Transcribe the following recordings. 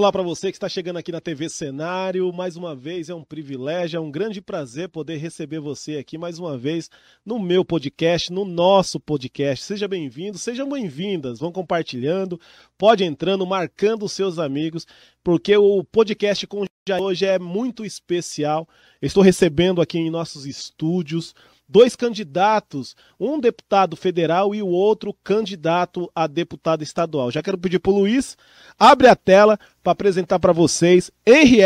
Olá para você que está chegando aqui na TV Cenário. Mais uma vez é um privilégio, é um grande prazer poder receber você aqui mais uma vez no meu podcast, no nosso podcast. Seja bem-vindo, sejam bem-vindas. Vão compartilhando, pode entrando, marcando os seus amigos, porque o podcast com hoje é muito especial. Estou recebendo aqui em nossos estúdios dois candidatos, um deputado federal e o outro candidato a deputado estadual. Já quero pedir para o Luiz, abre a tela para apresentar para vocês Henri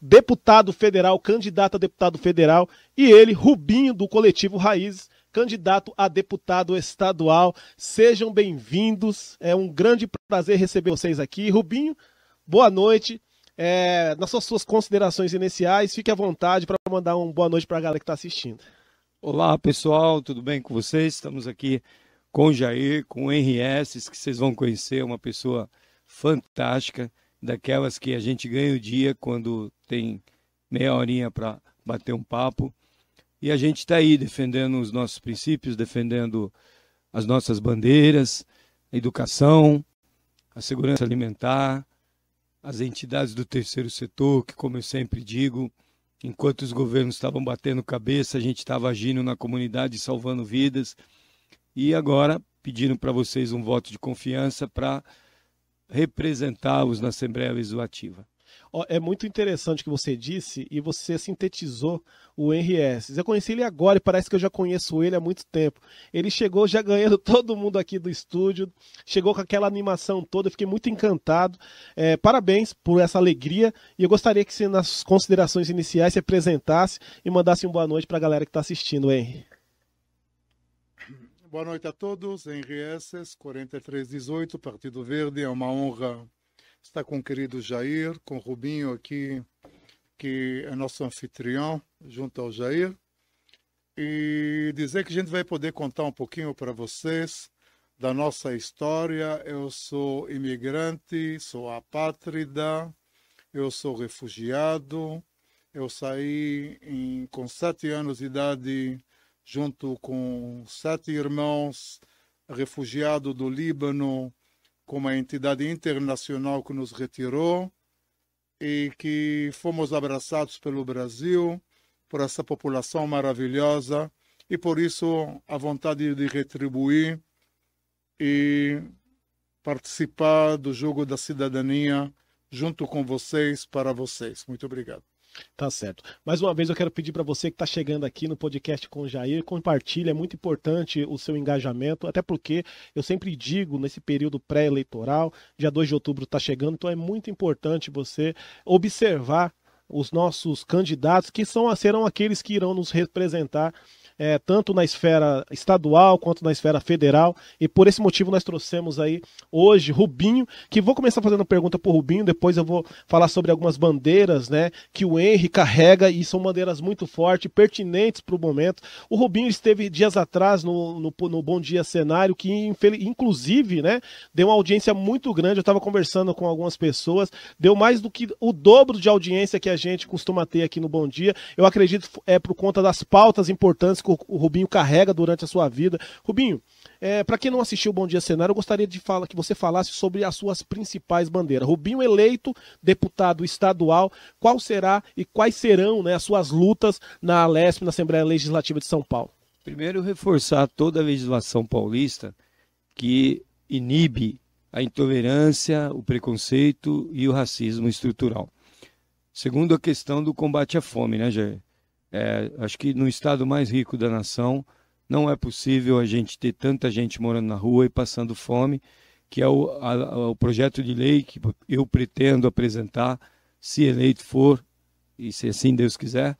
deputado federal, candidato a deputado federal, e ele, Rubinho, do coletivo Raízes, candidato a deputado estadual. Sejam bem-vindos, é um grande prazer receber vocês aqui. Rubinho, boa noite. É, nas suas, suas considerações iniciais, fique à vontade para mandar uma boa noite para a galera que está assistindo. Olá pessoal, tudo bem com vocês? Estamos aqui com o Jair, com o Henri S, que vocês vão conhecer, uma pessoa fantástica, daquelas que a gente ganha o dia quando tem meia horinha para bater um papo. E a gente está aí defendendo os nossos princípios, defendendo as nossas bandeiras, a educação, a segurança alimentar, as entidades do terceiro setor, que, como eu sempre digo, Enquanto os governos estavam batendo cabeça, a gente estava agindo na comunidade, salvando vidas. E agora, pedindo para vocês um voto de confiança para representá-los na Assembleia Legislativa. É muito interessante o que você disse e você sintetizou o Henry Eu conheci ele agora e parece que eu já conheço ele há muito tempo. Ele chegou já ganhando todo mundo aqui do estúdio, chegou com aquela animação toda, eu fiquei muito encantado. É, parabéns por essa alegria e eu gostaria que você, nas considerações iniciais, se apresentasse e mandasse uma boa noite para a galera que está assistindo, Henry. Boa noite a todos. Henry Esses, 4318, Partido Verde. É uma honra está com o querido Jair, com o Rubinho aqui, que é nosso anfitrião, junto ao Jair. E dizer que a gente vai poder contar um pouquinho para vocês da nossa história. Eu sou imigrante, sou apátrida, eu sou refugiado. Eu saí em, com sete anos de idade, junto com sete irmãos, refugiado do Líbano, com uma entidade internacional que nos retirou e que fomos abraçados pelo Brasil, por essa população maravilhosa e por isso a vontade de retribuir e participar do jogo da cidadania junto com vocês, para vocês. Muito obrigado. Tá certo. Mais uma vez eu quero pedir para você que está chegando aqui no podcast com o Jair, compartilhe, é muito importante o seu engajamento, até porque eu sempre digo nesse período pré-eleitoral, dia 2 de outubro está chegando, então é muito importante você observar os nossos candidatos, que são, serão aqueles que irão nos representar é, tanto na esfera estadual quanto na esfera federal. E por esse motivo nós trouxemos aí hoje Rubinho, que vou começar fazendo pergunta para Rubinho, depois eu vou falar sobre algumas bandeiras né, que o Henry carrega e são bandeiras muito fortes, pertinentes para o momento. O Rubinho esteve dias atrás no, no, no Bom Dia Cenário, que inclusive né, deu uma audiência muito grande. Eu estava conversando com algumas pessoas, deu mais do que o dobro de audiência que a gente costuma ter aqui no Bom Dia. Eu acredito é por conta das pautas importantes que o Rubinho carrega durante a sua vida. Rubinho, é, para quem não assistiu o Bom Dia Cenário, eu gostaria de falar que você falasse sobre as suas principais bandeiras. Rubinho eleito deputado estadual, qual será e quais serão né, as suas lutas na Alesp, na Assembleia Legislativa de São Paulo? Primeiro, reforçar toda a legislação paulista que inibe a intolerância, o preconceito e o racismo estrutural. Segundo, a questão do combate à fome, né, Jair? É, acho que no estado mais rico da nação não é possível a gente ter tanta gente morando na rua e passando fome, que é o, a, o projeto de lei que eu pretendo apresentar, se eleito for, e se assim Deus quiser,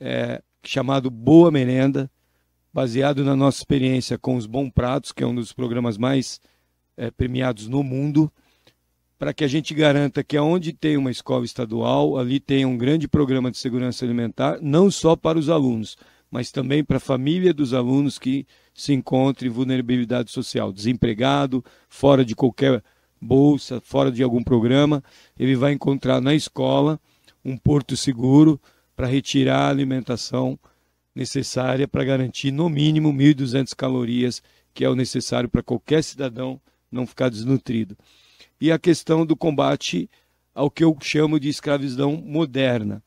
é, chamado Boa Merenda, baseado na nossa experiência com os Bom Pratos, que é um dos programas mais é, premiados no mundo para que a gente garanta que aonde tem uma escola estadual, ali tenha um grande programa de segurança alimentar, não só para os alunos, mas também para a família dos alunos que se encontrem em vulnerabilidade social, desempregado, fora de qualquer bolsa, fora de algum programa, ele vai encontrar na escola um porto seguro para retirar a alimentação necessária para garantir no mínimo 1.200 calorias, que é o necessário para qualquer cidadão não ficar desnutrido e a questão do combate ao que eu chamo de escravidão moderna,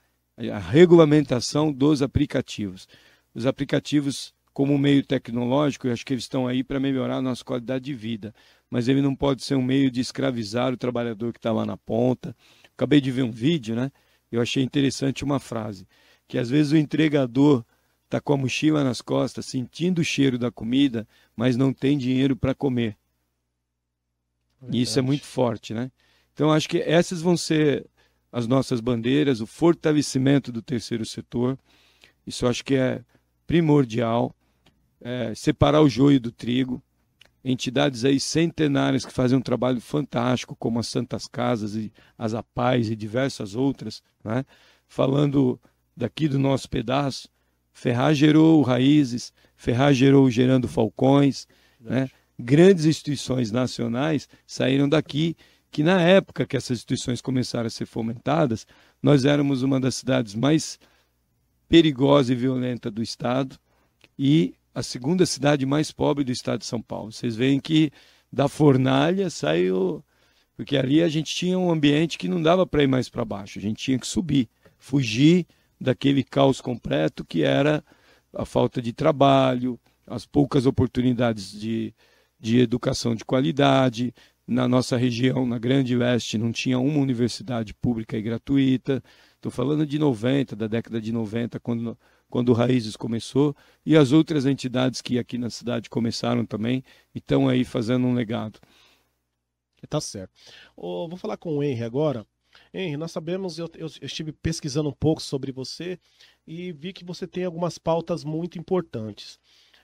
a regulamentação dos aplicativos. Os aplicativos, como meio tecnológico, eu acho que eles estão aí para melhorar a nossa qualidade de vida, mas ele não pode ser um meio de escravizar o trabalhador que está lá na ponta. Acabei de ver um vídeo, né? Eu achei interessante uma frase, que às vezes o entregador está com a mochila nas costas, sentindo o cheiro da comida, mas não tem dinheiro para comer. E isso é muito forte, né? Então, acho que essas vão ser as nossas bandeiras, o fortalecimento do terceiro setor. Isso acho que é primordial. É, separar o joio do trigo. Entidades aí centenárias que fazem um trabalho fantástico, como as Santas Casas e as APAES e diversas outras, né? falando daqui do nosso pedaço. Ferraz gerou raízes, Ferraz gerou gerando falcões, né? Grandes instituições nacionais saíram daqui que na época que essas instituições começaram a ser fomentadas, nós éramos uma das cidades mais perigosa e violenta do estado e a segunda cidade mais pobre do estado de São Paulo. Vocês veem que da fornalha saiu porque ali a gente tinha um ambiente que não dava para ir mais para baixo, a gente tinha que subir, fugir daquele caos completo que era a falta de trabalho, as poucas oportunidades de, de educação de qualidade, na nossa região, na Grande Leste, não tinha uma universidade pública e gratuita. Estou falando de 90, da década de 90, quando, quando o Raízes começou, e as outras entidades que aqui na cidade começaram também e estão aí fazendo um legado. Tá certo. Oh, vou falar com o Henry agora. Henry, nós sabemos, eu, eu, eu estive pesquisando um pouco sobre você e vi que você tem algumas pautas muito importantes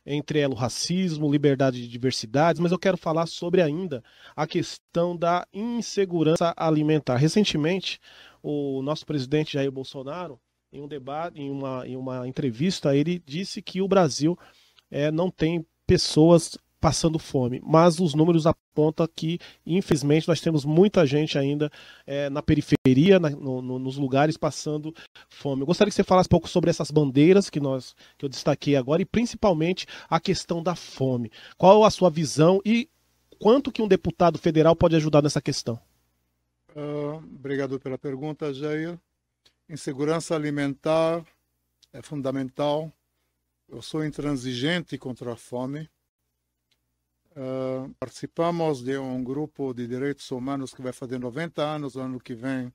entre ela o racismo, liberdade de diversidades, mas eu quero falar sobre ainda a questão da insegurança alimentar. Recentemente, o nosso presidente Jair Bolsonaro, em um debate, em uma, em uma entrevista, ele disse que o Brasil é, não tem pessoas passando fome, mas os números apontam que, infelizmente, nós temos muita gente ainda é, na periferia, na, no, no, nos lugares passando fome. Eu gostaria que você falasse um pouco sobre essas bandeiras que nós que eu destaquei agora e principalmente a questão da fome. Qual a sua visão e quanto que um deputado federal pode ajudar nessa questão? Uh, obrigado pela pergunta, Jair. Insegurança alimentar é fundamental. Eu sou intransigente contra a fome. Uh, participamos de um grupo de direitos humanos que vai fazer 90 anos no ano que vem,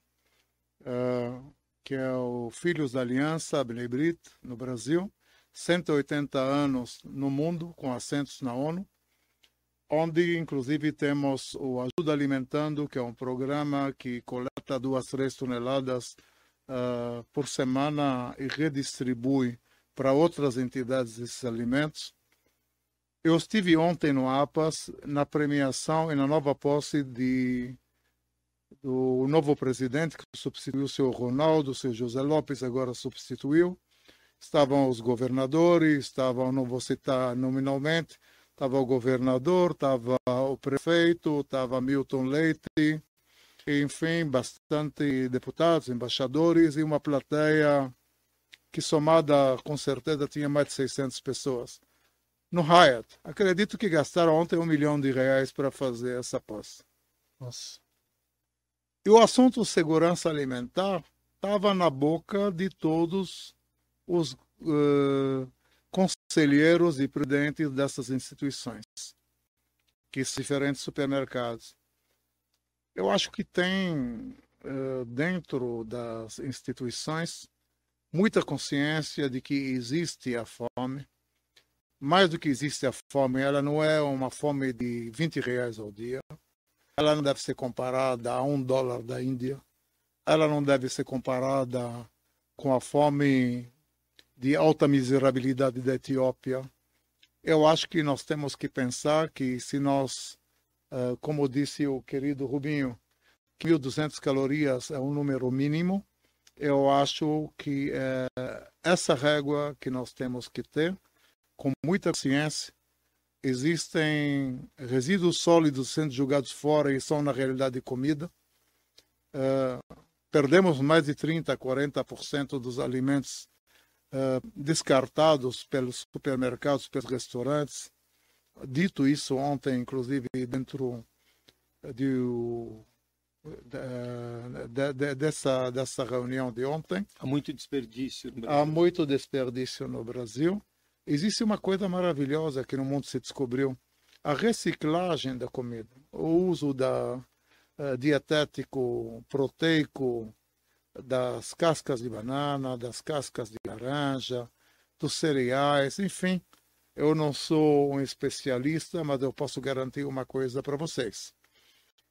uh, que é o Filhos da Aliança, Bnei no Brasil. 180 anos no mundo, com assentos na ONU, onde inclusive temos o Ajuda Alimentando, que é um programa que coleta duas, três toneladas uh, por semana e redistribui para outras entidades esses alimentos. Eu estive ontem no APAS, na premiação e na nova posse de, do novo presidente, que substituiu o seu Ronaldo, o seu José Lopes, agora substituiu. Estavam os governadores, estavam, não vou citar nominalmente, estava o governador, estava o prefeito, estava Milton Leite, enfim, bastante deputados, embaixadores e uma plateia que somada com certeza tinha mais de 600 pessoas no Hyatt. Acredito que gastaram ontem um milhão de reais para fazer essa aposta. Nossa. E o assunto segurança alimentar estava na boca de todos os uh, conselheiros e presidentes dessas instituições, que são diferentes supermercados. Eu acho que tem uh, dentro das instituições muita consciência de que existe a fome, mais do que existe a fome, ela não é uma fome de 20 reais ao dia. Ela não deve ser comparada a um dólar da Índia. Ela não deve ser comparada com a fome de alta miserabilidade da Etiópia. Eu acho que nós temos que pensar que se nós, eh, como disse o querido Rubinho, 1.200 calorias é um número mínimo, eu acho que é essa régua que nós temos que ter com muita ciência. Existem resíduos sólidos sendo jogados fora e são, na realidade, comida. Uh, perdemos mais de 30%, 40% dos alimentos uh, descartados pelos supermercados, pelos restaurantes. Dito isso ontem, inclusive, dentro de de, de, dessa, dessa reunião de ontem. Há muito desperdício no Brasil. Há muito desperdício no Brasil. Existe uma coisa maravilhosa que no mundo se descobriu: a reciclagem da comida, o uso da uh, dietético proteico das cascas de banana, das cascas de laranja, dos cereais, enfim. Eu não sou um especialista, mas eu posso garantir uma coisa para vocês.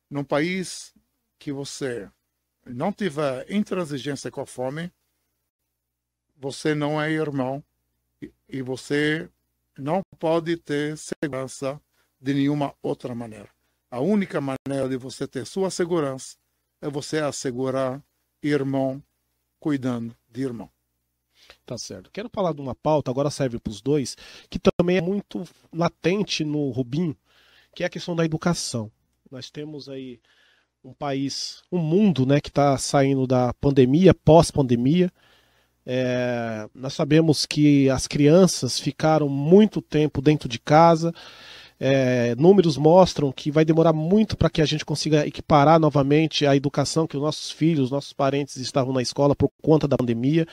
Num país que você não tiver intransigência com a fome, você não é irmão e você não pode ter segurança de nenhuma outra maneira. A única maneira de você ter sua segurança é você assegurar irmão cuidando de irmão. Tá certo. Quero falar de uma pauta, agora serve para os dois, que também é muito latente no Rubim, que é a questão da educação. Nós temos aí um país, um mundo né, que está saindo da pandemia, pós-pandemia. É, nós sabemos que as crianças ficaram muito tempo dentro de casa. É, números mostram que vai demorar muito para que a gente consiga equiparar novamente a educação que os nossos filhos, nossos parentes estavam na escola por conta da pandemia.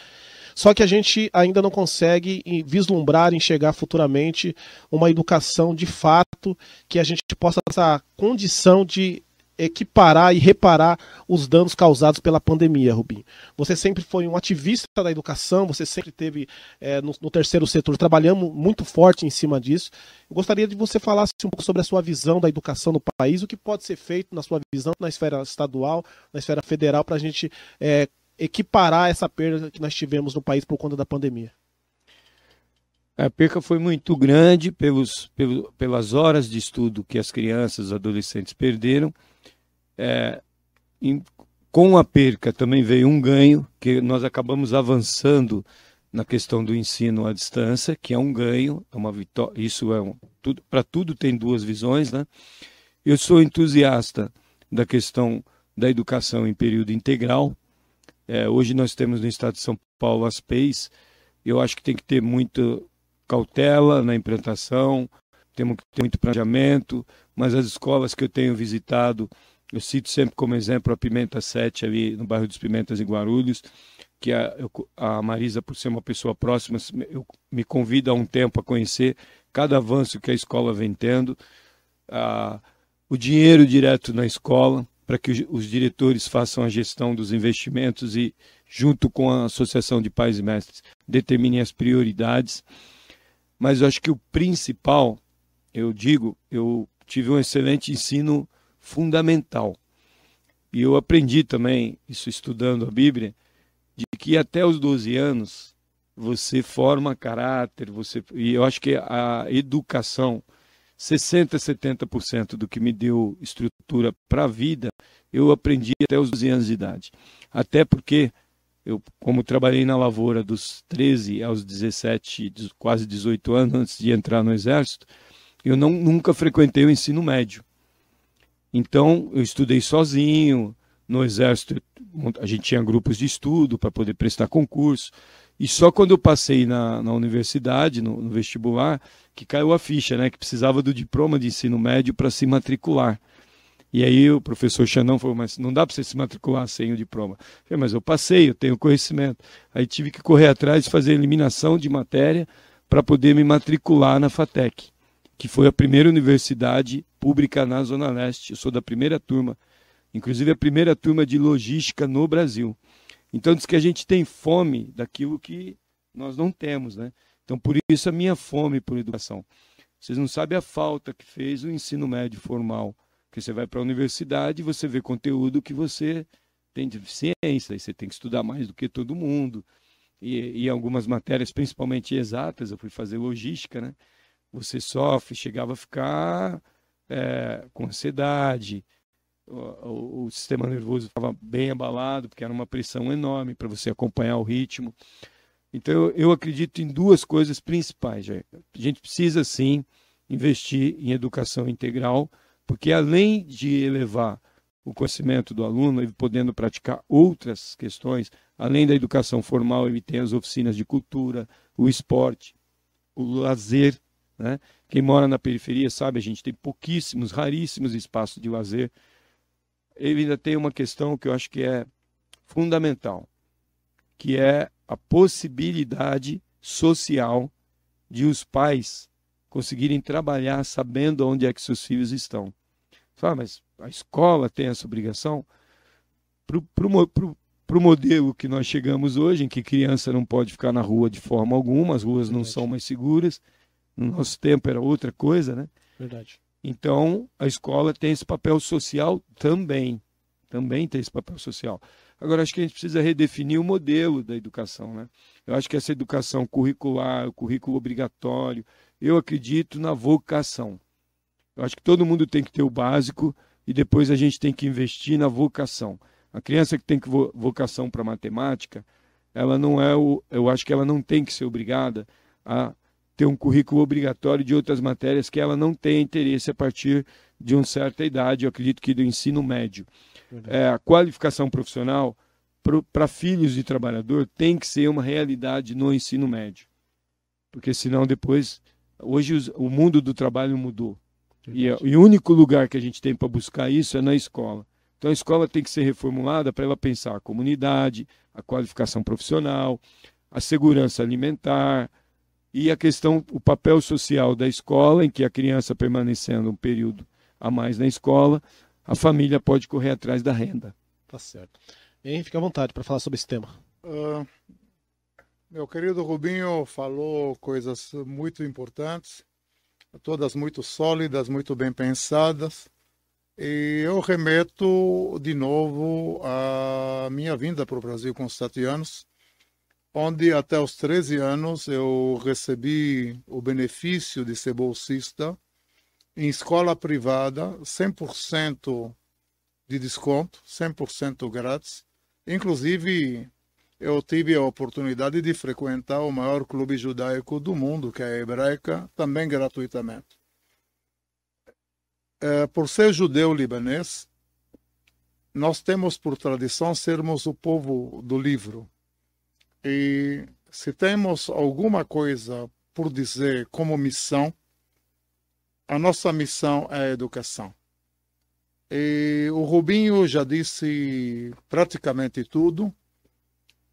Só que a gente ainda não consegue vislumbrar, enxergar futuramente uma educação de fato que a gente possa essa condição de equiparar e reparar os danos causados pela pandemia, Rubinho. Você sempre foi um ativista da educação, você sempre teve é, no, no, terceiro setor, trabalhamos muito forte em cima disso. Eu gostaria de você falasse um pouco sobre a sua visão da educação no país, o que pode ser feito na sua visão na esfera estadual, na esfera federal, para a gente é, equiparar essa perda que nós tivemos no país por conta da pandemia. A perca foi muito grande pelos, pelas horas de estudo que as crianças, adolescentes perderam é, em, com a perca também veio um ganho, que nós acabamos avançando na questão do ensino à distância, que é um ganho, é uma vitória. Isso é um, tudo para tudo tem duas visões, né? Eu sou entusiasta da questão da educação em período integral. É, hoje nós temos no estado de São Paulo as PEIs. Eu acho que tem que ter muita cautela na implantação, temos que ter muito planejamento, mas as escolas que eu tenho visitado eu cito sempre como exemplo a Pimenta 7 ali no bairro dos Pimentas em Guarulhos, que a, a Marisa, por ser uma pessoa próxima, eu, me convida há um tempo a conhecer cada avanço que a escola vem tendo, a, o dinheiro direto na escola, para que os, os diretores façam a gestão dos investimentos e, junto com a Associação de Pais e Mestres, determinem as prioridades. Mas eu acho que o principal, eu digo, eu tive um excelente ensino fundamental. E eu aprendi também, isso estudando a Bíblia, de que até os 12 anos você forma caráter, você e eu acho que a educação 60, 70% do que me deu estrutura para a vida, eu aprendi até os 12 anos de idade. Até porque eu, como trabalhei na lavoura dos 13 aos 17, quase 18 anos antes de entrar no exército, eu não, nunca frequentei o ensino médio. Então, eu estudei sozinho. No Exército, a gente tinha grupos de estudo para poder prestar concurso. E só quando eu passei na, na universidade, no, no, vestibular, que caiu a ficha, né? Que precisava do diploma de ensino médio para se matricular. E aí o professor Xanão falou, mas não dá para você se matricular sem o diploma. Eu falei, mas eu passei, eu tenho conhecimento. Aí tive que correr atrás de fazer eliminação de matéria para poder me matricular na FATEC que foi a primeira universidade pública na Zona Leste. Eu sou da primeira turma, inclusive a primeira turma de logística no Brasil. Então diz que a gente tem fome daquilo que nós não temos, né? Então por isso a minha fome por educação. Vocês não sabem a falta que fez o ensino médio formal, que você vai para a universidade e você vê conteúdo que você tem deficiência, e você tem que estudar mais do que todo mundo. E, e algumas matérias, principalmente exatas, eu fui fazer logística, né? Você sofre, chegava a ficar é, com ansiedade, o, o, o, sistema nervoso estava bem abalado, porque era uma pressão enorme para você acompanhar o ritmo. Então, eu, eu acredito em duas coisas principais. A gente precisa, sim, investir em educação integral, porque além de elevar o conhecimento do aluno, ele podendo praticar outras questões, além da educação formal, ele tem as oficinas de cultura, o esporte, o lazer, né? Quem mora na periferia sabe, a gente tem pouquíssimos, raríssimos espaços de lazer. ele ainda tem uma questão que eu acho que é fundamental, que é a possibilidade social de os pais conseguirem trabalhar sabendo onde é que seus filhos estão. Fala, mas a escola tem essa obrigação? Para o modelo que nós chegamos hoje, em que criança não pode ficar na rua de forma alguma, as ruas não são mais seguras, no nosso tempo era outra coisa, né? Verdade. Então, a escola tem esse papel social também. Também tem esse papel social. Agora, acho que a gente precisa redefinir o modelo da educação. Né? Eu acho que essa educação curricular, o currículo obrigatório, eu acredito na vocação. Eu acho que todo mundo tem que ter o básico e depois a gente tem que investir na vocação. A criança que tem vocação para matemática, ela não é o, eu acho que ela não tem que ser obrigada a ter um currículo obrigatório de outras matérias que ela não tem interesse a partir de uma certa idade, eu acredito que do ensino médio. É, a qualificação profissional para filhos de trabalhador tem que ser uma realidade no ensino médio. Porque senão depois, hoje os, o mundo do trabalho mudou. E, é, e, o único lugar que a gente tem para buscar isso é na escola. Então a escola tem que ser reformulada para ela pensar a comunidade, a qualificação profissional, a segurança alimentar, e a questão, o papel social da escola, em que a criança permanecendo um período a mais na escola, a família pode correr atrás da renda. Tá certo. Henrique, fica à vontade para falar sobre esse tema. Uh, meu querido Rubinho falou coisas muito importantes, todas muito sólidas, muito bem pensadas. E eu remeto de novo à minha vinda para o Brasil com sete anos onde até os 13 anos eu recebi o benefício de ser bolsista em escola privada, 100% de desconto, 100% grátis. Inclusive, eu tive a oportunidade de frequentar o maior clube judaico do mundo, que é a Hebraica, também gratuitamente. É, por ser judeu libanês, nós temos por tradição sermos o povo do livro. E se temos alguma coisa por dizer como missão, a nossa missão é a educação. E o Rubinho já disse praticamente tudo.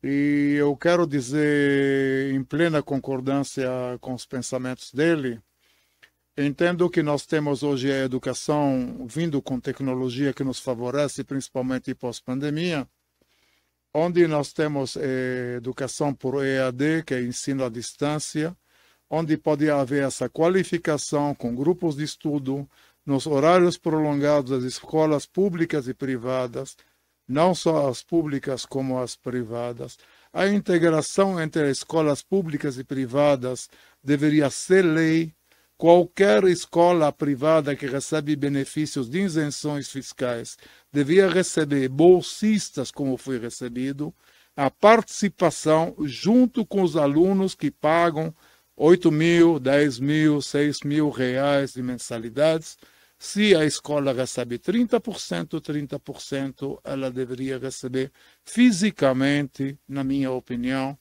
E eu quero dizer, em plena concordância com os pensamentos dele, entendo que nós temos hoje a educação vindo com tecnologia que nos favorece, principalmente pós-pandemia onde nós temos eh, educação por EAD, que é ensino à distância, onde pode haver essa qualificação com grupos de estudo nos horários prolongados das escolas públicas e privadas, não só as públicas como as privadas. A integração entre as escolas públicas e privadas deveria ser lei Qualquer escola privada que recebe benefícios de isenções fiscais devia receber bolsistas, como foi recebido, a participação junto com os alunos que pagam 8 mil, 10 mil, 6 mil reais de mensalidades. Se a escola recebe 30%, 30% ela deveria receber fisicamente, na minha opinião,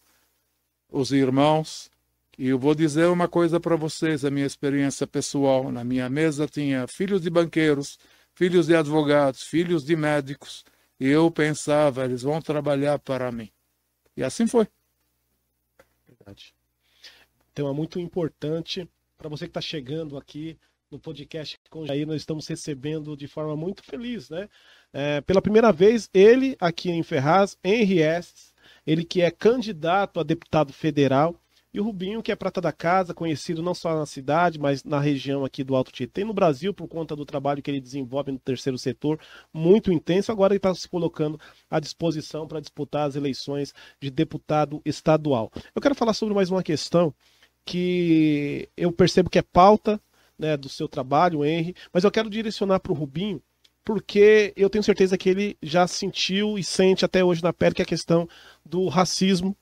os irmãos e eu vou dizer uma coisa para vocês, a minha experiência pessoal. Na minha mesa tinha filhos de banqueiros, filhos de advogados, filhos de médicos. E eu pensava, eles vão trabalhar para mim. E assim foi. Verdade. Tema muito importante para você que está chegando aqui no podcast com Jair. Nós estamos recebendo de forma muito feliz, né? É, pela primeira vez, ele aqui em Ferraz, Henri Estes, ele que é candidato a deputado federal e o Rubinho, que é prata da casa, conhecido não só na cidade, mas na região aqui do Alto Tietê, e no Brasil, por conta do trabalho que ele desenvolve no terceiro setor, muito intenso. Agora ele está se colocando à disposição para disputar as eleições de deputado estadual. Eu quero falar sobre mais uma questão que eu percebo que é pauta né, do seu trabalho, Henry, mas eu quero direcionar para o Rubinho, porque eu tenho certeza que ele já sentiu e sente até hoje na pele que é a questão do racismo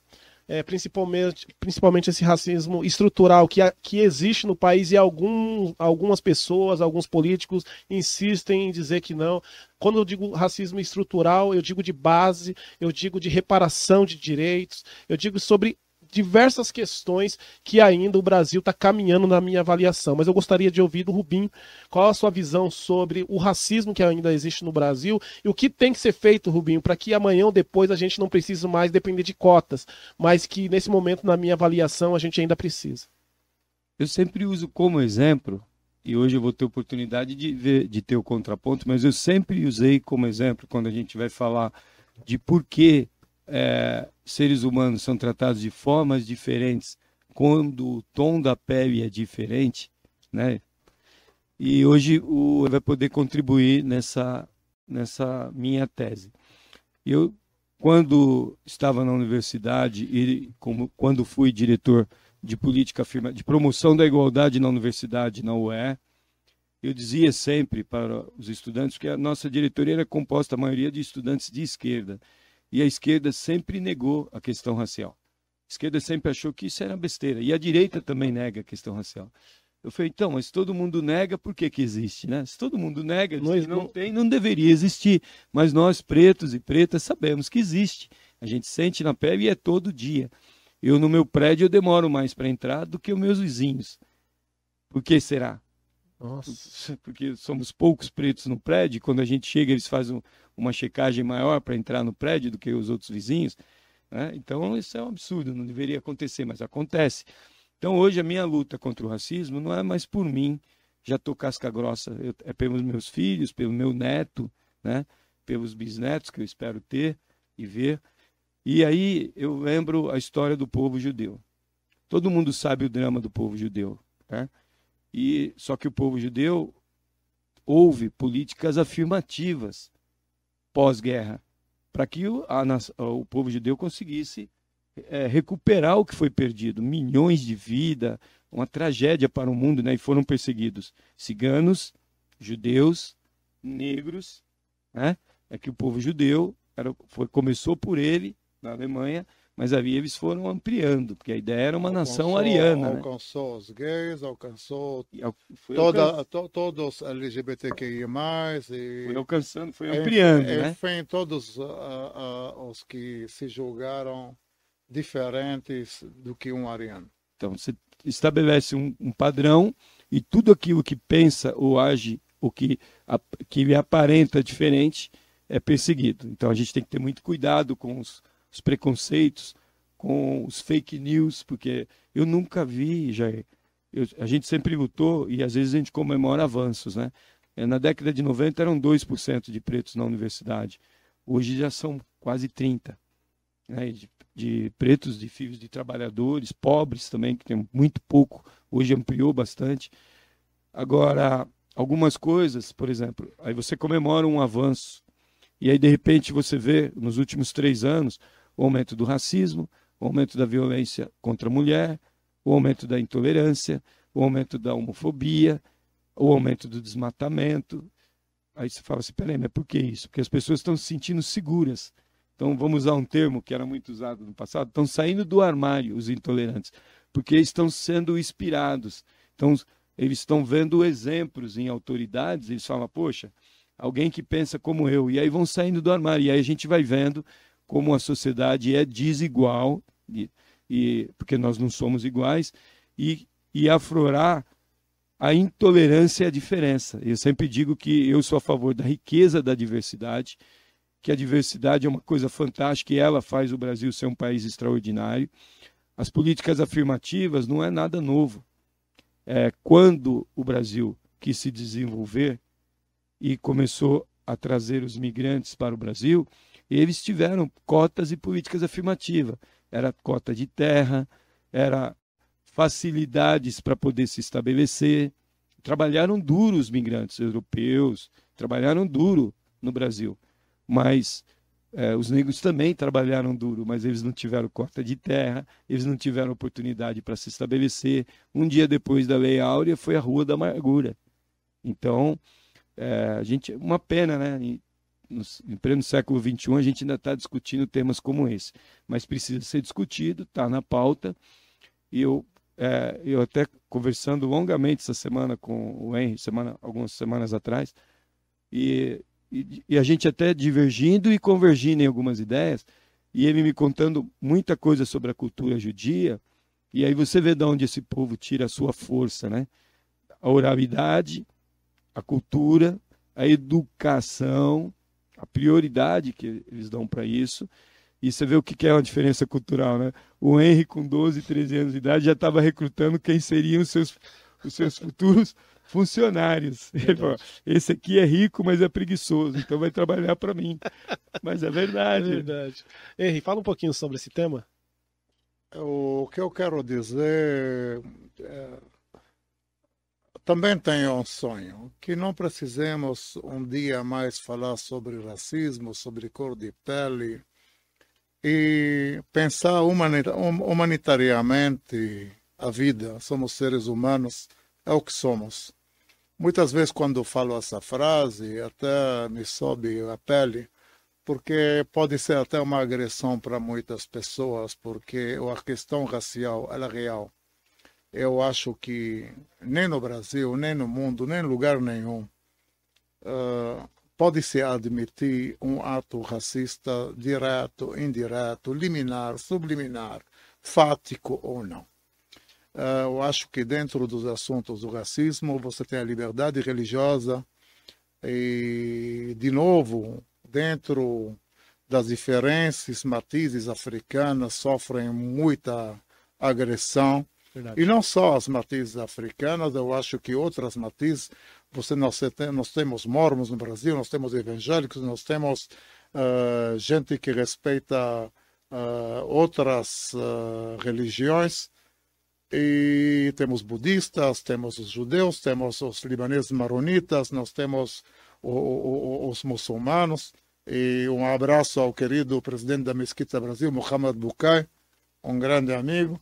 é, principalmente, principalmente esse racismo estrutural que, que existe no país e algum, algumas pessoas, alguns políticos insistem em dizer que não. Quando eu digo racismo estrutural, eu digo de base, eu digo de reparação de direitos, eu digo sobre diversas questões que ainda o Brasil está caminhando na minha avaliação. Mas eu gostaria de ouvir do Rubim qual a sua visão sobre o racismo que ainda existe no Brasil e o que tem que ser feito, Rubinho, para que amanhã ou depois a gente não precise mais depender de cotas, mas que nesse momento, na minha avaliação, a gente ainda precisa. Eu sempre uso como exemplo, e hoje eu vou ter oportunidade de, ver, de ter o contraponto, mas eu sempre usei como exemplo quando a gente vai falar de por que é, seres humanos são tratados de formas diferentes quando o tom da pele é diferente, né? E hoje o vai poder contribuir nessa nessa minha tese. Eu quando estava na universidade e como quando fui diretor de política firma, de promoção da igualdade na universidade, na UE, eu dizia sempre para os estudantes que a nossa diretoria era composta a maioria de estudantes de esquerda e a esquerda sempre negou a questão racial. A esquerda sempre achou que isso era besteira. E a direita também nega a questão racial. Eu falei, então, mas todo mundo nega, por que, que existe? Né? Se todo mundo nega, nós não, não tem, não deveria existir. Mas nós, pretos e pretas, sabemos que existe. A gente sente na pele e é todo dia. Eu, no meu prédio, eu demoro mais para entrar do que os meus vizinhos. Por que será? Nossa. Porque somos poucos pretos no prédio, quando a gente chega, eles fazem uma checagem maior para entrar no prédio do que os outros vizinhos. Né? Então, isso é um absurdo, não deveria acontecer, mas acontece. Então, hoje, a minha luta contra o racismo não é mais por mim, já estou casca grossa, eu, é pelos meus filhos, pelo meu neto, né? pelos bisnetos que eu espero ter e ver. E aí eu lembro a história do povo judeu. Todo mundo sabe o drama do povo judeu. Né? E só que o povo judeu houve políticas afirmativas pós-guerra para que o, a, o povo judeu conseguisse é, recuperar o que foi perdido, milhões de vidas, uma tragédia para o mundo, né? E foram perseguidos ciganos, judeus, negros, né? É que o povo judeu era, foi, começou por ele na Alemanha mas ali eles foram ampliando, porque a ideia era uma alcançou, nação ariana. Né? Alcançou né? os gays, alcançou toda, alcan... to, todos LGBTQI+. E, foi alcançando, foi ampliando, enfim, né? Enfim, todos uh, uh, os que se julgaram diferentes do que um ariano. Então, você estabelece um, um padrão e tudo aquilo que pensa ou age, o que, a, que lhe aparenta diferente, é perseguido. Então, a gente tem que ter muito cuidado com os os preconceitos, com os fake news, porque eu nunca vi, já eu, a gente sempre lutou e às vezes a gente comemora avanços, né? É, na década de 90 eram 2% de pretos na universidade. Hoje já são quase 30. Né? De, de, pretos, de filhos de trabalhadores, pobres também, que tem muito pouco, hoje ampliou bastante. Agora, algumas coisas, por exemplo, aí você comemora um avanço, e aí de repente você vê, nos últimos três anos, o aumento do racismo, o aumento da violência contra a mulher, o aumento da intolerância, o aumento da homofobia, o aumento do desmatamento. Aí você fala assim, peraí, mas por que isso? Porque as pessoas estão se sentindo seguras. Então, vamos usar um termo que era muito usado no passado, estão saindo do armário os intolerantes, porque estão sendo inspirados. Então, eles estão vendo exemplos em autoridades, eles falam, poxa, alguém que pensa como eu, e aí vão saindo do armário, e aí a gente vai vendo como a sociedade é desigual, e, e porque nós não somos iguais, e, e aflorar a intolerância e a diferença. Eu sempre digo que eu sou a favor da riqueza da diversidade, que a diversidade é uma coisa fantástica e ela faz o Brasil ser um país extraordinário. As políticas afirmativas não é nada novo. É, quando o Brasil quis se desenvolver e começou a trazer os migrantes para o Brasil, eles tiveram cotas e políticas afirmativas. Era cota de terra, era facilidades para poder se estabelecer. Trabalharam duro os migrantes europeus, trabalharam duro no Brasil. Mas é, os negros também trabalharam duro, mas eles não tiveram cota de terra, eles não tiveram oportunidade para se estabelecer. Um dia depois da Lei Áurea foi a Rua da Amargura. Então, é, a gente, uma pena, né? No, em pleno século XXI, a gente ainda está discutindo temas como esse. Mas precisa ser discutido, está na pauta. E eu, é, eu até conversando longamente essa semana com o Henry, semana, algumas semanas atrás, e, e, e, a gente até divergindo e convergindo em algumas ideias, e ele me contando muita coisa sobre a cultura judia. E aí você vê de onde esse povo tira a sua força, né? A oralidade, a cultura, a educação, a prioridade que eles dão para isso. E você vê o que é uma diferença cultural, né? O Henry, com 12, 13 anos de idade, já estava recrutando quem seriam os seus, os seus futuros funcionários. Ele falou, esse aqui é rico, mas é preguiçoso, então vai trabalhar para mim. Mas é verdade. É verdade. Henry, fala um pouquinho sobre esse tema. O que eu quero dizer é, também tenho um sonho que não precisemos um dia mais falar sobre racismo, sobre cor de pele e pensar humanitariamente a vida. Somos seres humanos, é o que somos. Muitas vezes, quando falo essa frase, até me sobe a pele, porque pode ser até uma agressão para muitas pessoas, porque a questão racial ela é real eu acho que nem no Brasil, nem no mundo, nem em lugar nenhum uh, pode-se admitir um ato racista direto, indireto, liminar, subliminar, fático ou não. Uh, eu acho que dentro dos assuntos do racismo você tem a liberdade religiosa e, de novo, dentro das diferenças, matizes africanas sofrem muita agressão Verdade. E não só as matizes africanas, eu acho que outras matizes, você, nós, nós temos mormons no Brasil, nós temos evangélicos, nós temos uh, gente que respeita uh, outras uh, religiões, e temos budistas, temos os judeus, temos os libaneses maronitas, nós temos o, o, os muçulmanos. E um abraço ao querido presidente da Mesquita Brasil, Mohamed Bukai, um grande amigo.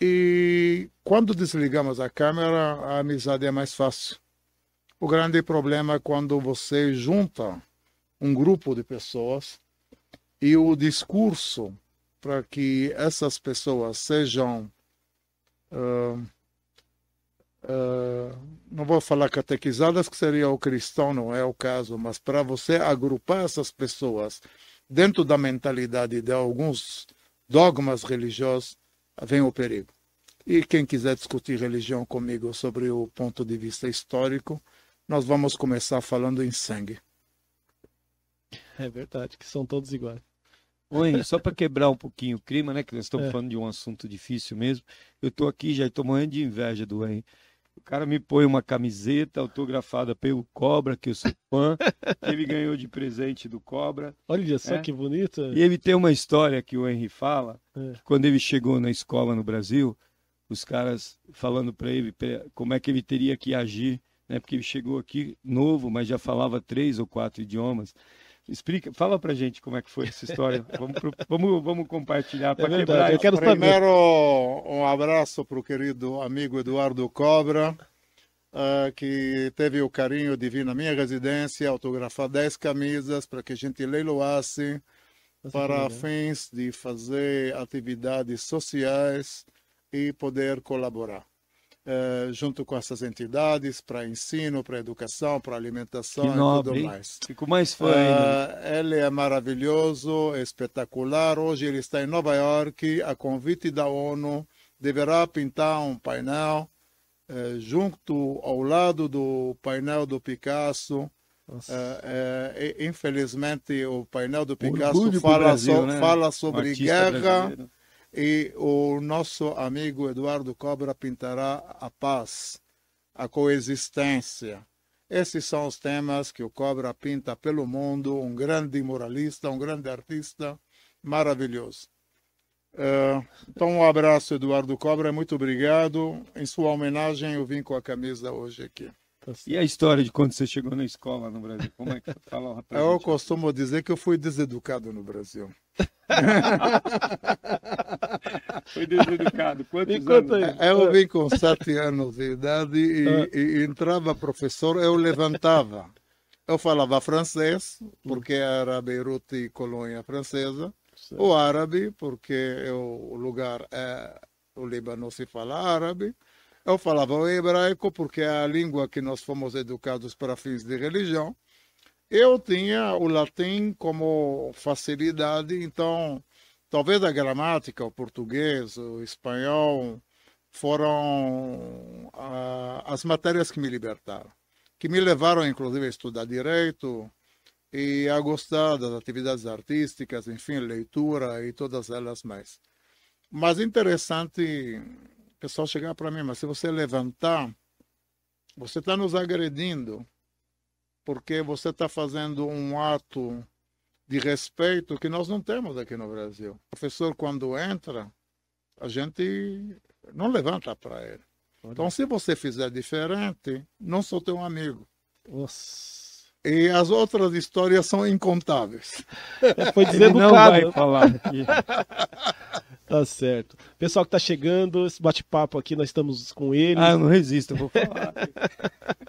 E quando desligamos a câmera, a amizade é mais fácil. O grande problema é quando você junta um grupo de pessoas e o discurso para que essas pessoas sejam. Uh, uh, não vou falar catequizadas, que seria o cristão, não é o caso, mas para você agrupar essas pessoas dentro da mentalidade de alguns dogmas religiosos, vem o perigo. E quem quiser discutir religião comigo sobre o ponto de vista histórico, nós vamos começar falando em sangue. É verdade, que são todos iguais. Oi, só para quebrar um pouquinho o clima, né? Que nós estamos é. falando de um assunto difícil mesmo. Eu estou aqui já estou morrendo de inveja do Henry. O cara me põe uma camiseta autografada pelo Cobra, que eu sou fã, que ele ganhou de presente do Cobra. Olha só é. que bonito. E ele tem uma história que o Henry fala, é. que quando ele chegou na escola no Brasil, os caras falando para ele como é que ele teria que agir, né? Porque ele chegou aqui novo, mas já falava três ou quatro idiomas. Explica, fala pra gente como é que foi essa história. vamos, pro, vamos, vamos compartilhar para é quebrar. Eu quero Primeiro, um abraço para o querido amigo Eduardo Cobra, uh, que teve o carinho de vir na minha residência, autografar 10 camisas para que a gente leiloasse para fins de fazer atividades sociais e poder colaborar. Uh, junto com essas entidades para ensino, para educação, para alimentação que e tudo mais. Fico mais fã. Uh, ele é maravilhoso, espetacular. Hoje ele está em Nova York, a convite da ONU, deverá pintar um painel uh, junto ao lado do painel do Picasso. infelizmente, o painel do Picasso fala, Brasil, so, né? fala sobre guerra. Brasileiro e o nosso amigo Eduardo Cobra pintará a paz, a coexistência. Esses são os temas que o Cobra pinta pelo mundo, um grande moralista, um grande artista, maravilhoso. Uh, então, um abraço, Eduardo Cobra, muito obrigado. Em sua homenagem, eu vim com a camisa hoje aqui. Tá e a história de quando você chegou na escola no Brasil? Como é que fala? Eu costumo dizer que eu fui deseducado no Brasil. Foi deseducado. Quantos anos? Aí. Eu vim com sete anos de idade e, ah. e, entrava professor, eu levantava. Eu falava francês, porque era Beirute e colônia francesa. Certo. O árabe, porque eu, o lugar é o Líbano se fala árabe. Eu falava o hebraico, porque é a língua que nós fomos educados para fins de religião. Eu tinha o latim como facilidade, então talvez a gramática, o português, o espanhol foram ah, as matérias que me libertaram, que me levaram inclusive a estudar direito e a gostar das atividades artísticas, enfim, leitura e todas elas mais. Mas interessante o pessoal chegar para mim, mas se você levantar, você está nos agredindo, porque você está fazendo um ato de respeito que nós não temos aqui no Brasil. O professor, quando entra, a gente não levanta para ele. Então, se você fizer diferente, não sou teu amigo. Nossa. E as outras histórias são incontáveis. Foi Ele dizendo não vai falar aqui. Tá certo. Pessoal que tá chegando, esse bate-papo aqui, nós estamos com eles. Ah, eu não resisto, eu vou falar.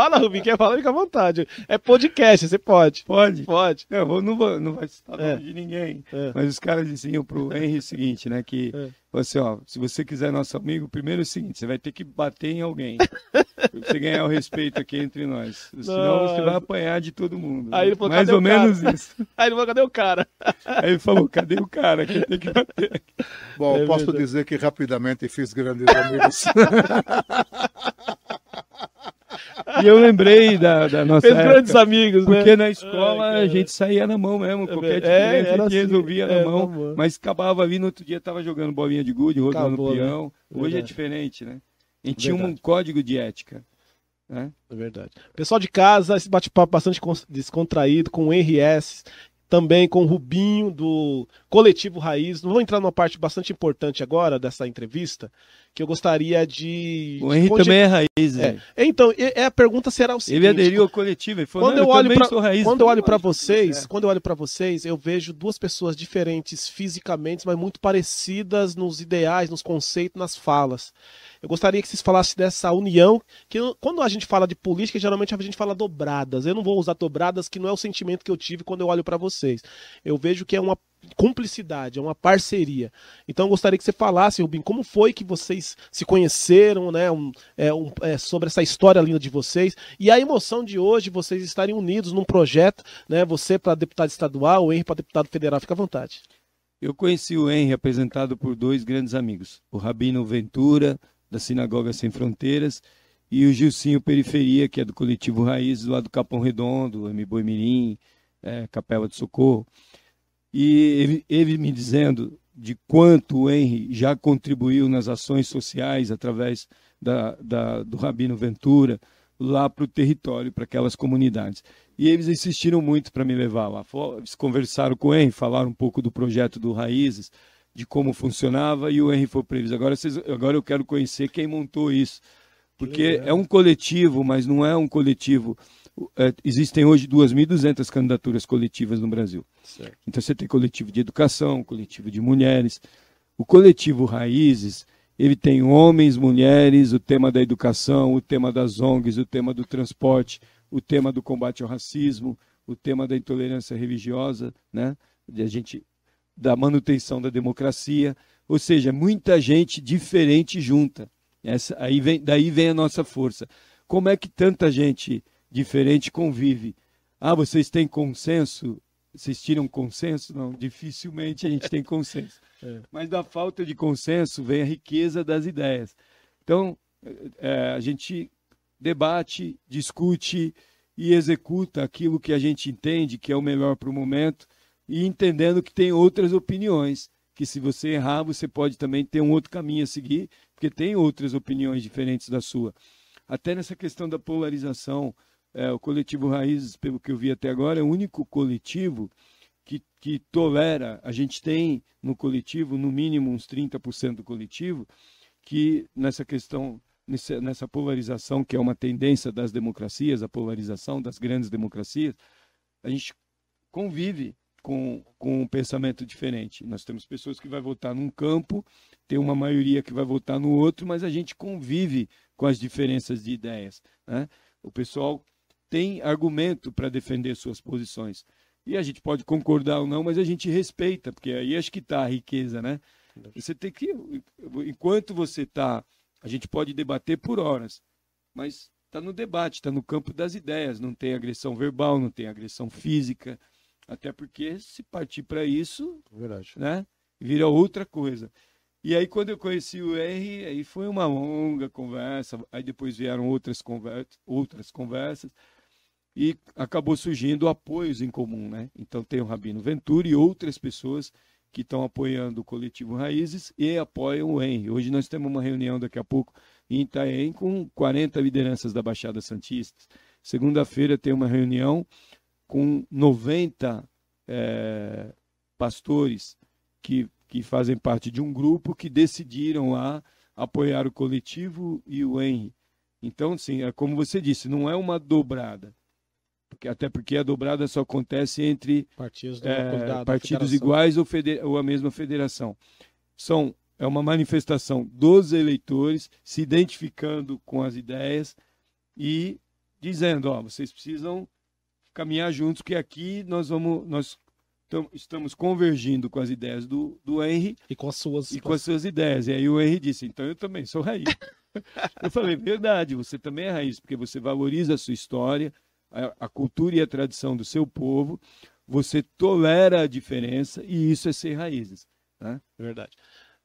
Fala, Rubinho, quer falar? Fica à vontade. É podcast, você pode. Pode? Pode. Eu vou, não, vou, não vai citar É. nome de ninguém. É. Mas os caras diziam pro Henry o seguinte, né? Que É. você, ó, se você quiser nosso amigo, primeiro é o seguinte, você vai ter que bater em alguém. pra você ganhar o respeito aqui entre nós. Senão você vai apanhar de todo mundo. Aí ele falou, Mais "Cadê ou o cara?" menos isso. Aí ele falou, cadê o cara? Aí ele falou, cadê o cara que tem que bater? Bom, É posso verdade. dizer que rapidamente fiz grandes amigos. E eu lembrei da, da nossa Fez época, grandes amigos, né? Porque na escola Ai, a gente saía na mão mesmo, qualquer É, diferença a gente assim, resolvia é, na mão, na mão. mas acabava ali no outro dia tava jogando bolinha de gude, rodando Acabou, né? peão. Hoje é diferente, né? A gente tinha um código de ética. Né? É verdade. Pessoal de casa, esse bate-papo bastante descontraído com o RS, também com o Rubinho do Coletivo Raiz. Não vou entrar numa parte bastante importante agora dessa entrevista, que eu gostaria de. O Henrique de- também é raiz, É. né? Então, é, a pergunta será o seguinte: Ele aderiu ao coletivo, ele falou, Quando "Não, eu olho pra- sou raiz. Quando eu olho para vocês, é. quando eu olho para vocês, eu vejo duas pessoas diferentes fisicamente, mas muito parecidas nos ideais, nos conceitos, nas falas. Eu gostaria que vocês falassem dessa união, que eu- quando a gente fala de política, geralmente a gente fala dobradas. Eu não vou usar dobradas, que não é o sentimento que eu tive quando eu olho para vocês. Eu vejo que é uma cumplicidade, é uma parceria. Então gostaria que você falasse, Rubim, como foi que vocês se conheceram, né? um- é, um- é, sobre essa história linda de vocês e a emoção de hoje vocês estarem unidos num projeto, né? Você para deputado estadual, o Henry para deputado federal, fica à vontade. Eu conheci o Henry apresentado por dois grandes amigos, o Rabino Ventura, da Sinagoga Sem Fronteiras, e o Gilcinho Periferia, que é do coletivo Raiz, lá do Capão Redondo, M. Boi Mirim, é, Capela de Socorro. E ele, ele me dizendo de quanto o Henry já contribuiu nas ações sociais através da, da- do Rabino Ventura lá para o território, para aquelas comunidades. E eles insistiram muito para me levar lá. Eles conversaram com o Henry, falaram um pouco do projeto do Raízes, de como funcionava, e o Henry falou para eles: agora, vocês, agora eu quero conhecer quem montou isso. Porque é um coletivo, mas não é um coletivo. É, existem hoje 2.200 candidaturas coletivas no Brasil. Então você tem coletivo de educação, coletivo de mulheres. O coletivo Raízes, ele tem homens, mulheres, o tema da educação, o tema das ONGs, o tema do transporte, o tema do combate ao racismo, o tema da intolerância religiosa, né? De a gente da manutenção da democracia, ou seja, muita gente diferente junta. Essa aí vem, daí vem a nossa força. Como é que tanta gente diferente convive? Ah, vocês têm consenso? Vocês tiram consenso? Não, dificilmente a gente tem consenso. É. Mas da falta de consenso vem a riqueza das ideias. Então, é, a gente debate, discute e executa aquilo que a gente entende que é o melhor para o momento e entendendo que tem outras opiniões, que se você errar, você pode também ter um outro caminho a seguir, porque tem outras opiniões diferentes da sua. Até nessa questão da polarização, é, o coletivo Raízes, pelo que eu vi até agora, é o único coletivo que, que tolera, a gente tem no coletivo, no mínimo uns 30% do coletivo, que nessa questão, nessa, polarização, que é uma tendência das democracias, a polarização das grandes democracias, a gente convive com, com um pensamento diferente. Nós temos pessoas que vai votar num campo, tem uma maioria que vai votar no outro, mas a gente convive com as diferenças de ideias. Né? O pessoal tem argumento para defender suas posições. E a gente pode concordar ou não, mas a gente respeita, porque aí acho que está a riqueza, né? Você tem que, enquanto você está, a gente pode debater por horas, mas está no debate, está no campo das ideias, não tem agressão verbal, não tem agressão física, até porque se partir para isso, Verdade. né, vira outra coisa. E aí quando eu conheci o R, aí foi uma longa conversa, aí depois vieram outras conversas, outras conversas e acabou surgindo apoios em comum, né? Então tem o Rabino Ventura e outras pessoas que estão apoiando o coletivo Raízes e apoiam o Henry. Hoje nós temos uma reunião daqui a pouco em Itaém com 40 lideranças da Baixada Santista. Segunda-feira tem uma reunião com 90 é, pastores que, que fazem parte de um grupo que decidiram lá apoiar o coletivo e o Henry. Então, sim, é como você disse, não é uma dobrada. Porque, até porque a dobrada só acontece entre Partidos, é, partidos iguais ou, ou a mesma federação. São, é uma manifestação dos eleitores se identificando com as ideias e dizendo, ó, vocês precisam caminhar juntos, que aqui nós vamos, nós tam- estamos convergindo com as ideias do, do Henry E com as suas. e com as suas ideias. E aí o Henry disse, então eu também sou raiz. eu falei, verdade, você também é raiz, porque você valoriza a sua história, a, a cultura e a tradição do seu povo, você tolera a diferença e isso é ser raízes. Né? Verdade.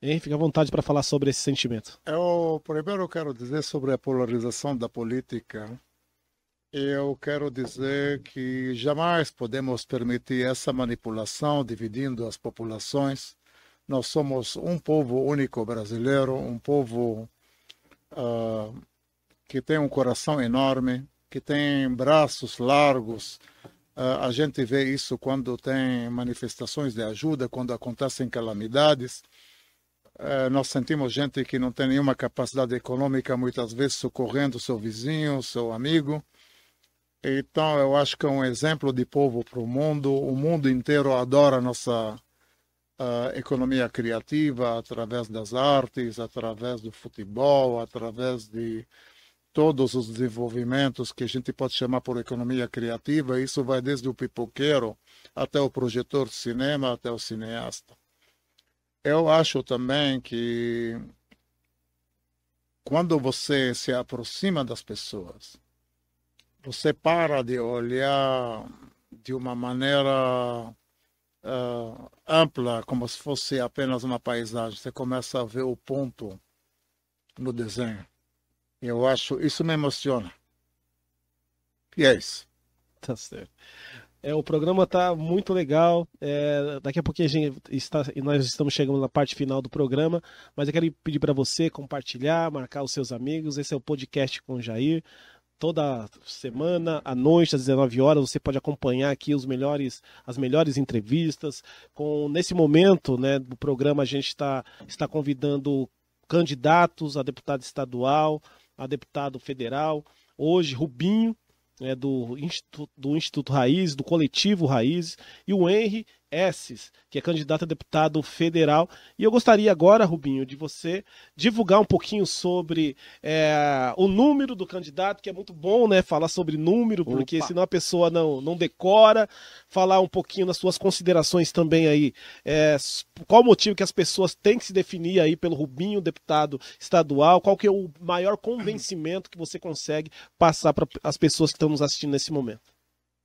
Henry, fica à vontade para falar sobre esse sentimento. Eu primeiro quero dizer sobre a polarização da política. Eu quero dizer que jamais podemos permitir essa manipulação dividindo as populações. Nós somos um povo único brasileiro, um povo ah, que tem um coração enorme, que tem braços largos. Ah, a gente vê isso quando tem manifestações de ajuda, quando acontecem calamidades. Eh, nós sentimos gente que não tem nenhuma capacidade econômica, muitas vezes socorrendo seu vizinho, seu amigo. Então, eu acho que é um exemplo de povo para o mundo. O mundo inteiro adora a nossa ah, economia criativa através das artes, através do futebol, através de todos os desenvolvimentos que a gente pode chamar por economia criativa. Isso vai desde o pipoqueiro até o projetor de cinema, até o cineasta. Eu acho também que quando você se aproxima das pessoas, você para de olhar de uma maneira ah, ampla, como se fosse apenas uma paisagem. Você começa a ver o ponto no desenho. Eu acho, isso me emociona. E é isso. Tá certo. É, o programa tá muito legal. É, daqui a pouquinho a gente está, e nós estamos chegando na parte final do programa, mas eu quero pedir para você compartilhar, marcar os seus amigos. Esse é o podcast com o Jair. Toda semana, à noite, às 19 horas, você pode acompanhar aqui os melhores, as melhores entrevistas. Com nesse momento, né, do programa a gente está está convidando candidatos a deputado estadual, a deputado federal. Hoje, Rubinho, né, do, Instituto, do Instituto Raiz, do Coletivo Raiz, e o Henry Esses, que é candidato a deputado federal. E eu gostaria agora, Rubinho, de você divulgar um pouquinho sobre é, o número do candidato, que é muito bom né, falar sobre número, porque Opa. senão a pessoa não, não decora. Falar um pouquinho das suas considerações também aí. É, qual o motivo que as pessoas têm que se definir aí pelo Rubinho, deputado estadual? Qual que é o maior convencimento que você consegue passar para as pessoas que estão nos assistindo nesse momento?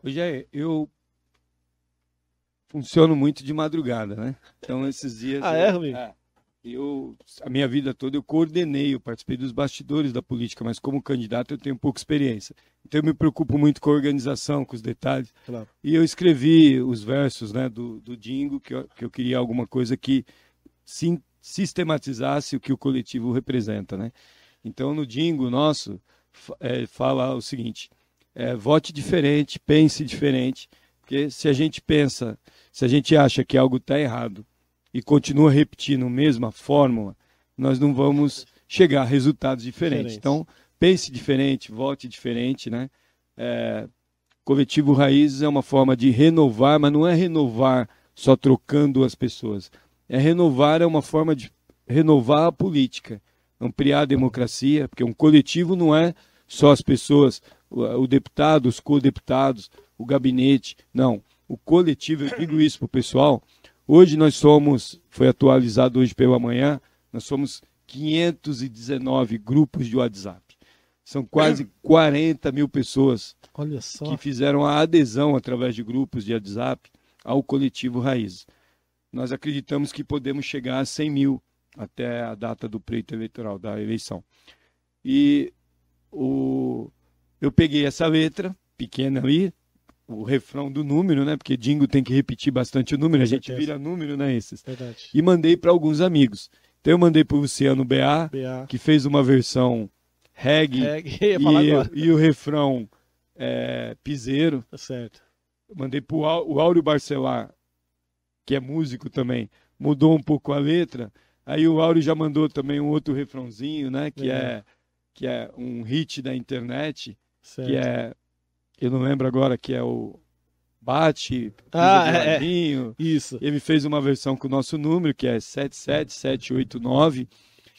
Hoje é, eu funciono muito de madrugada, né? Então esses dias Ah, eu, é, Rubinho? eu a minha vida toda eu coordenei, eu participei dos bastidores da política, mas como candidato eu tenho pouca experiência. Então eu me preocupo muito com a organização, com os detalhes. Claro. E eu escrevi os versos, né, do, do Dingo que eu, que eu queria alguma coisa que sim, sistematizasse o que o coletivo representa, né? Então no Dingo nosso é, fala o seguinte: é, vote diferente, pense diferente, porque se a gente pensa, se a gente acha que algo está errado e continua repetindo a mesma fórmula, nós não vamos chegar a resultados diferentes. Então pense diferente, vote diferente, né? É, coletivo Raízes é uma forma de renovar, mas não é renovar só trocando as pessoas. É renovar é uma forma de renovar a política, ampliar a democracia, porque um coletivo não é só as pessoas, o, o deputado, os co-deputados, o gabinete. Não. O coletivo, eu digo isso para o pessoal. Hoje nós somos, foi atualizado hoje pela manhã, nós somos 519 grupos de WhatsApp. São quase 40 mil pessoas que fizeram a adesão através de grupos de WhatsApp ao coletivo Raiz. Nós acreditamos que podemos chegar a 100 mil até a data do pleito eleitoral, da eleição. E o... eu peguei essa letra pequena ali, o refrão do número, né? Porque Dingo tem que repetir bastante o número, a gente vira número, né? Esses. Verdade. E mandei para alguns amigos. Então eu mandei para o Luciano BA, BA. que fez uma versão reggae Reggae, e, e o refrão é, piseiro. Tá certo. Mandei para o Áureo Barcelar, que é músico também, mudou um pouco a letra. Aí o Áureo já mandou também um outro refrãozinho, né? Que, Legal. é, que é um hit da internet, certo. que é. Eu não lembro agora, que é o Bate, Ah, é, é. Isso. Ele fez uma versão com o nosso número, que é 77789. Aí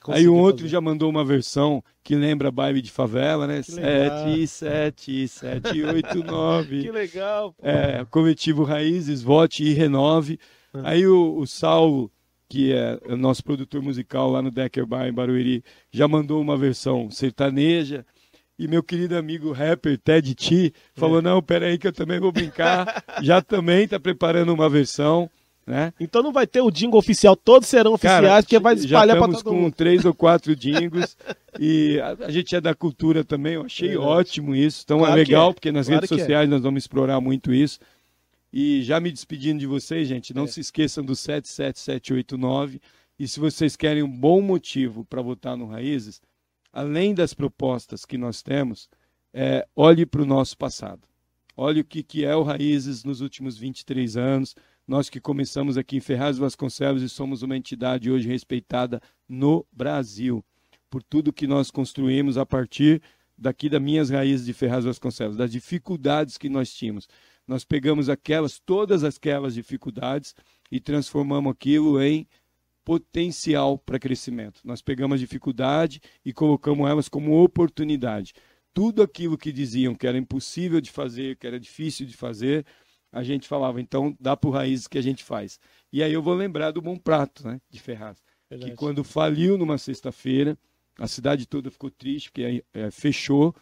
Conseguiu o outro fazer. já mandou uma versão que lembra baile de favela, né? Que legal. 77789. Que legal. pô. É, coletivo Raízes, vote e renove. Ah. Aí o, o Saulo, que é o nosso produtor musical lá no Decker Bar em Barueri, já mandou uma versão sertaneja. E meu querido amigo rapper Ted T falou: É. Não, peraí, que eu também vou brincar. já também tá preparando uma versão, né? Então não vai ter o jingle oficial, todos serão oficiais, Cara, porque vai espalhar estamos todo com mundo. três ou quatro jingles e a, a gente é da cultura também, eu achei Verdade. ótimo isso. Então Claro é legal, é. porque nas Claro redes é. sociais nós vamos explorar muito isso. E já me despedindo de vocês, gente, não É. se esqueçam do 77789. E se vocês querem um bom motivo para votar no Raízes, além das propostas que nós temos, é, olhe para o nosso passado. Olhe o que, que é o Raízes nos últimos 23 anos. Nós que começamos aqui em Ferraz Vasconcelos e somos uma entidade hoje respeitada no Brasil, por tudo que nós construímos a partir daqui das minhas raízes de Ferraz Vasconcelos, das dificuldades que nós tínhamos. Nós pegamos aquelas, todas aquelas dificuldades e transformamos aquilo em potencial para crescimento. Nós pegamos a dificuldade e colocamos elas como oportunidade. Tudo aquilo que diziam que era impossível de fazer, que era difícil de fazer, a gente falava, então dá por raízes que a gente faz. E aí eu vou lembrar do Bom Prato, né, de Ferraz, que Verdade. quando faliu numa sexta-feira, a cidade toda ficou triste, porque é, fechou.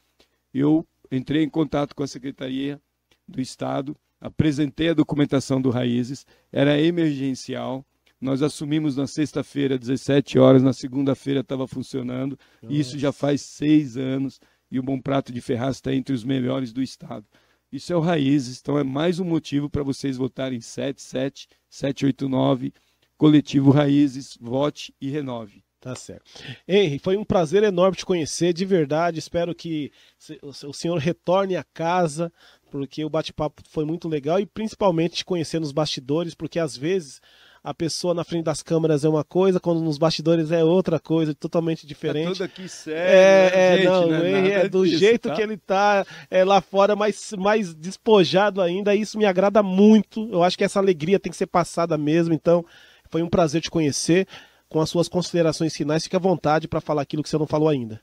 Eu entrei em contato com a Secretaria do Estado, apresentei a documentação do Raízes, era emergencial. Nós assumimos na sexta-feira, 17 horas, na segunda-feira estava funcionando. E isso já faz seis anos e o Bom Prato de Ferraz está entre os melhores do estado. Isso é o Raízes, então é mais um motivo para vocês votarem 77789, Coletivo Raízes, vote e renove. Tá certo. Henry, foi um prazer enorme te conhecer, de verdade. Espero que o o senhor retorne a casa, porque o bate-papo foi muito legal e principalmente te conhecer nos bastidores, porque às vezes a pessoa na frente das câmeras é uma coisa, quando nos bastidores é outra coisa, totalmente diferente. Tá aqui sério, É, né, é, gente? não, Não é Henry é do disso, jeito tá? que ele tá é, lá fora, mais, mais despojado ainda. Isso me agrada muito. Eu acho que essa alegria tem que ser passada mesmo. Então, foi um prazer te conhecer. Com as suas considerações finais, fique à vontade para falar aquilo que você não falou ainda.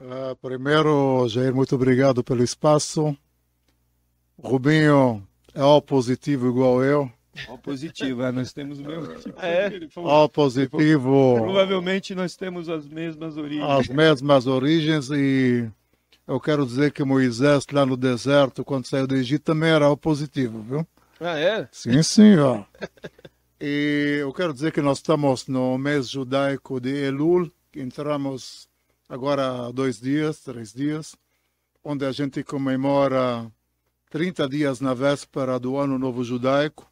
Ah, primeiro, Jair, muito obrigado pelo espaço. Rubinho é O positivo igual eu. Ó, positivo, é, nós temos o mesmo tipo. É. Ele falou, O positivo, Provavelmente nós temos as mesmas origens. as mesmas origens e eu quero dizer que Moisés lá no deserto, quando saiu do Egito, também era O positivo, viu? Ah, é? Sim, senhor. E eu quero dizer que nós estamos no mês judaico de Elul, que entramos agora há dois dias, três dias, onde a gente comemora 30 dias na véspera do Ano Novo Judaico.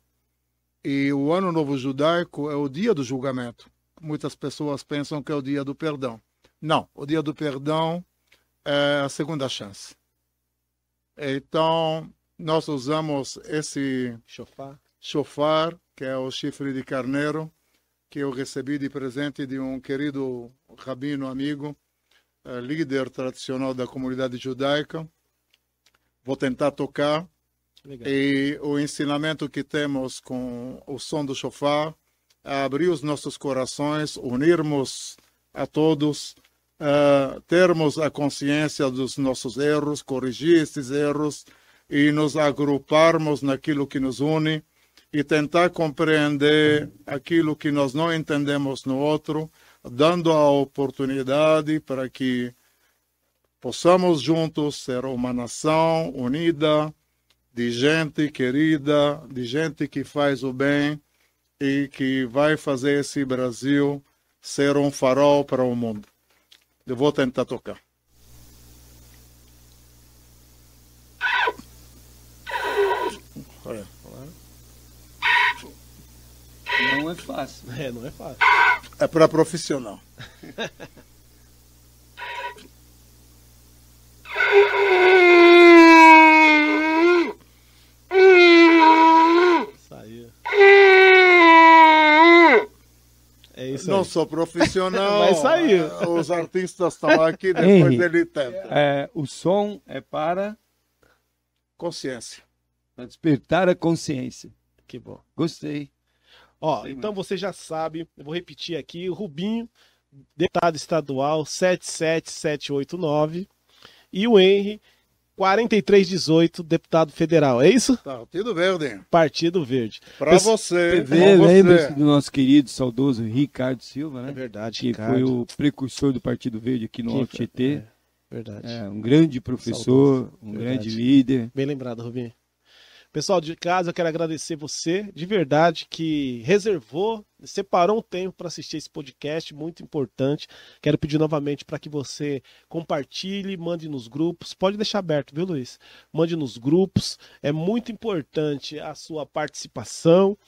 E o Ano Novo Judaico é o dia do julgamento. Muitas pessoas pensam que é o dia do perdão. Não, o dia do perdão é a segunda chance. Então, nós usamos esse Chofar. chofar, que é o chifre de carneiro, que eu recebi de presente de um querido rabino amigo, eh, líder tradicional da comunidade judaica. Vou tentar tocar. Legal. E o ensinamento que temos com o som do chofar é abrir os nossos corações, unirmos a todos, eh, termos a consciência dos nossos erros, corrigir esses erros e nos agruparmos naquilo que nos une e tentar compreender aquilo que nós não entendemos no outro, dando a oportunidade para que possamos juntos ser uma nação unida, de gente querida, de gente que faz o bem e que vai fazer esse Brasil ser um farol para o mundo. Eu vou tentar tocar. Não é fácil. É, não é fácil. É para profissional. Saiu. É isso Não aí. sou profissional. Vai sair. Os artistas estão aqui, depois Henry. ele tenta. É, o som é para, Consciência. para despertar a consciência. Que bom. Gostei. Ó, Sei, então você já sabe, eu vou repetir aqui, o Rubinho, deputado estadual 77789 e o Henry 4318, deputado federal. É isso? Partido Verde. Partido Verde. Para Pes- você. Você. lembra-se do nosso querido, saudoso Ricardo Silva, É né? verdade, Que Ricardo. foi o precursor do Partido Verde aqui no Que- Alto Tietê. é, verdade. É, um grande professor, um Verdade. grande líder. Bem lembrado, Rubinho. Pessoal de casa, eu quero agradecer você, de verdade, que reservou, separou um tempo para assistir esse podcast, muito importante. Quero pedir novamente para que você compartilhe, mande nos grupos. Pode deixar aberto, viu, Luiz? Mande nos grupos. É muito importante a sua participação.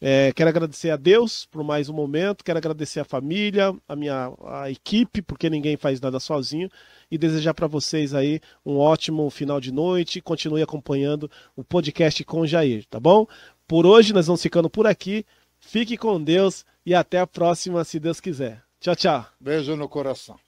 É, quero agradecer a Deus por mais um momento, quero agradecer a família, a minha a equipe, porque ninguém faz nada sozinho, e desejar para vocês aí um ótimo final de noite. Continue acompanhando o podcast com Jair, tá bom? Por hoje nós vamos ficando por aqui. Fique com Deus e até a próxima, se Deus quiser. Tchau, tchau. Beijo no coração.